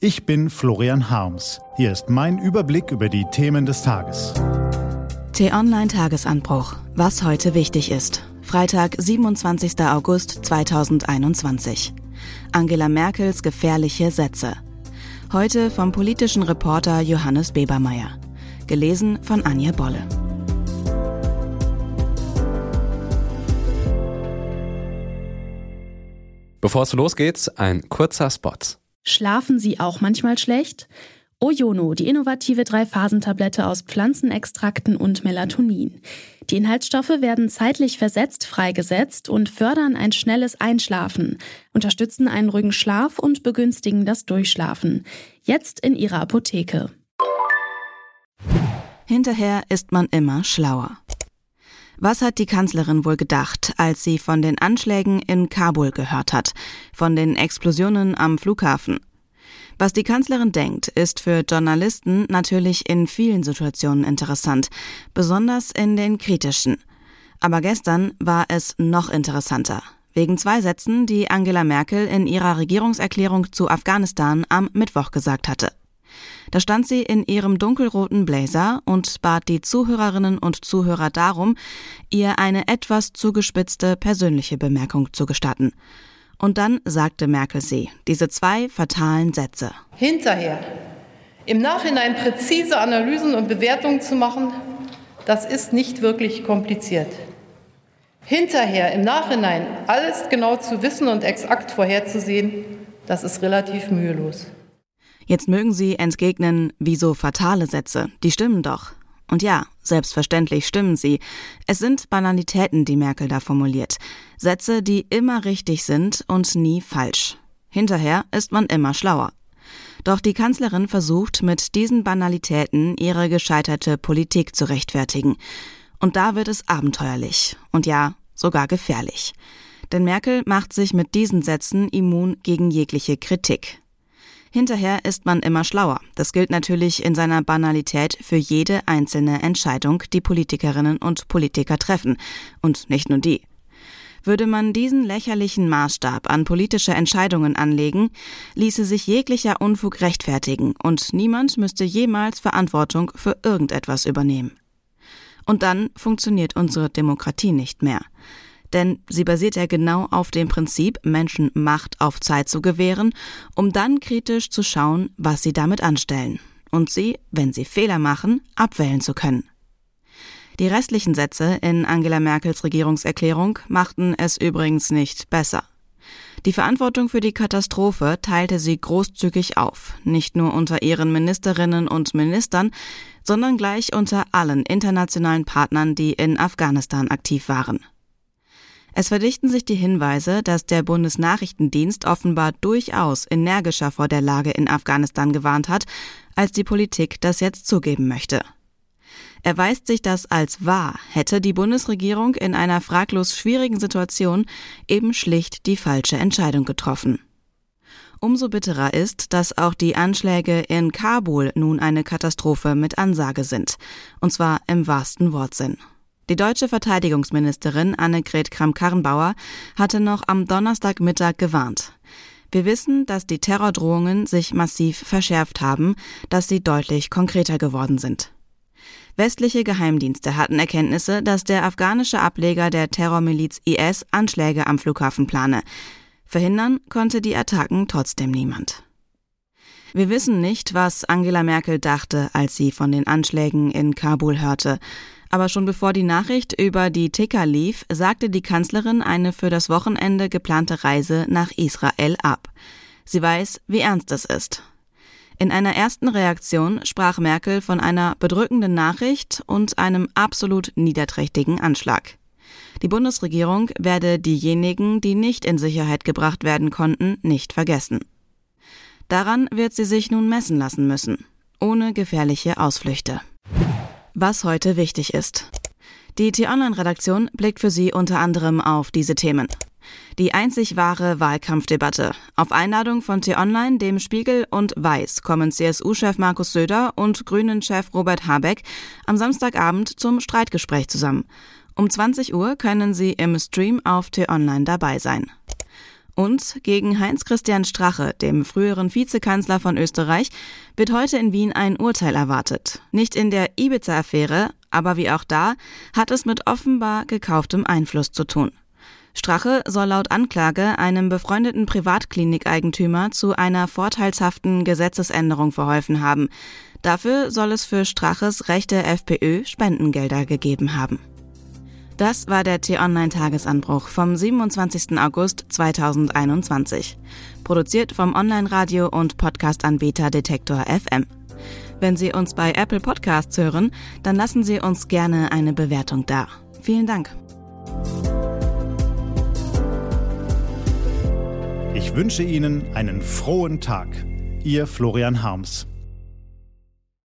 Ich bin Florian Harms. Hier ist mein Überblick über die Themen des Tages. T-Online Tagesanbruch. Was heute wichtig ist. Freitag, 27. August 2021. Angela Merkels gefährliche Sätze. Heute vom politischen Reporter Johannes Bebermeier. Gelesen von Anja Bolle. Bevor es losgeht, ein kurzer Spot. Schlafen Sie auch manchmal schlecht? Ojono, die innovative Drei-Phasen-Tablette aus Pflanzenextrakten und Melatonin. Die Inhaltsstoffe werden zeitlich versetzt freigesetzt und fördern ein schnelles Einschlafen, unterstützen einen ruhigen Schlaf und begünstigen das Durchschlafen. Jetzt in Ihrer Apotheke. Hinterher ist man immer schlauer. Was hat die Kanzlerin wohl gedacht, als sie von den Anschlägen in Kabul gehört hat, von den Explosionen am Flughafen? Was die Kanzlerin denkt, ist für Journalisten natürlich in vielen Situationen interessant, besonders in den kritischen. Aber gestern war es noch interessanter. Wegen zwei Sätzen, die Angela Merkel in ihrer Regierungserklärung zu Afghanistan am Mittwoch gesagt hatte. Da stand sie in ihrem dunkelroten Blazer und bat die Zuhörerinnen und Zuhörer darum, ihr eine etwas zugespitzte persönliche Bemerkung zu gestatten. Und dann sagte Merkel sie, diese zwei fatalen Sätze. Hinterher, im Nachhinein präzise Analysen und Bewertungen zu machen, das ist nicht wirklich kompliziert. Hinterher, im Nachhinein, alles genau zu wissen und exakt vorherzusehen, das ist relativ mühelos. Jetzt mögen Sie entgegnen, wieso fatale Sätze? Die stimmen doch. Und ja, selbstverständlich stimmen sie. Es sind Banalitäten, die Merkel da formuliert. Sätze, die immer richtig sind und nie falsch. Hinterher ist man immer schlauer. Doch die Kanzlerin versucht mit diesen Banalitäten ihre gescheiterte Politik zu rechtfertigen. Und da wird es abenteuerlich. Und ja, sogar gefährlich. Denn Merkel macht sich mit diesen Sätzen immun gegen jegliche Kritik. Hinterher ist man immer schlauer. Das gilt natürlich in seiner Banalität für jede einzelne Entscheidung, die Politikerinnen und Politiker treffen. Und nicht nur die. Würde man diesen lächerlichen Maßstab an politische Entscheidungen anlegen, ließe sich jeglicher Unfug rechtfertigen und niemand müsste jemals Verantwortung für irgendetwas übernehmen. Und dann funktioniert unsere Demokratie nicht mehr denn sie basiert ja genau auf dem Prinzip, Menschen Macht auf Zeit zu gewähren, um dann kritisch zu schauen, was sie damit anstellen und sie, wenn sie Fehler machen, abwählen zu können. Die restlichen Sätze in Angela Merkels Regierungserklärung machten es übrigens nicht besser. Die Verantwortung für die Katastrophe teilte sie großzügig auf, nicht nur unter ihren Ministerinnen und Ministern, sondern gleich unter allen internationalen Partnern, die in Afghanistan aktiv waren. Es verdichten sich die Hinweise, dass der Bundesnachrichtendienst offenbar durchaus energischer vor der Lage in Afghanistan gewarnt hat, als die Politik das jetzt zugeben möchte. Erweist sich das als wahr, hätte die Bundesregierung in einer fraglos schwierigen Situation eben schlicht die falsche Entscheidung getroffen. Umso bitterer ist, dass auch die Anschläge in Kabul nun eine Katastrophe mit Ansage sind, und zwar im wahrsten Wortsinn. Die deutsche Verteidigungsministerin Annegret Kramp-Karrenbauer hatte noch am Donnerstagmittag gewarnt. Wir wissen, dass die Terrordrohungen sich massiv verschärft haben, dass sie deutlich konkreter geworden sind. Westliche Geheimdienste hatten Erkenntnisse, dass der afghanische Ableger der Terrormiliz IS Anschläge am Flughafen plane. Verhindern konnte die Attacken trotzdem niemand. Wir wissen nicht, was Angela Merkel dachte, als sie von den Anschlägen in Kabul hörte. Aber schon bevor die Nachricht über die Ticker lief, sagte die Kanzlerin eine für das Wochenende geplante Reise nach Israel ab. Sie weiß, wie ernst es ist. In einer ersten Reaktion sprach Merkel von einer bedrückenden Nachricht und einem absolut niederträchtigen Anschlag. Die Bundesregierung werde diejenigen, die nicht in Sicherheit gebracht werden konnten, nicht vergessen. Daran wird sie sich nun messen lassen müssen, ohne gefährliche Ausflüchte. Was heute wichtig ist. Die T-Online-Redaktion blickt für Sie unter anderem auf diese Themen. Die einzig wahre Wahlkampfdebatte. Auf Einladung von T-Online, dem Spiegel und Weiß kommen CSU-Chef Markus Söder und Grünen-Chef Robert Habeck am Samstagabend zum Streitgespräch zusammen. Um 20 Uhr können Sie im Stream auf T-Online dabei sein. Und gegen Heinz-Christian Strache, dem früheren Vizekanzler von Österreich, wird heute in Wien ein Urteil erwartet. Nicht in der Ibiza-Affäre, aber wie auch da, hat es mit offenbar gekauftem Einfluss zu tun. Strache soll laut Anklage einem befreundeten Privatklinikeigentümer zu einer vorteilshaften Gesetzesänderung verholfen haben. Dafür soll es für Straches rechte FPÖ Spendengelder gegeben haben. Das war der T-Online-Tagesanbruch vom 27. August 2021. Produziert vom Online-Radio- und Podcast-Anbieter Detektor FM. Wenn Sie uns bei Apple Podcasts hören, dann lassen Sie uns gerne eine Bewertung da. Vielen Dank. Ich wünsche Ihnen einen frohen Tag. Ihr Florian Harms.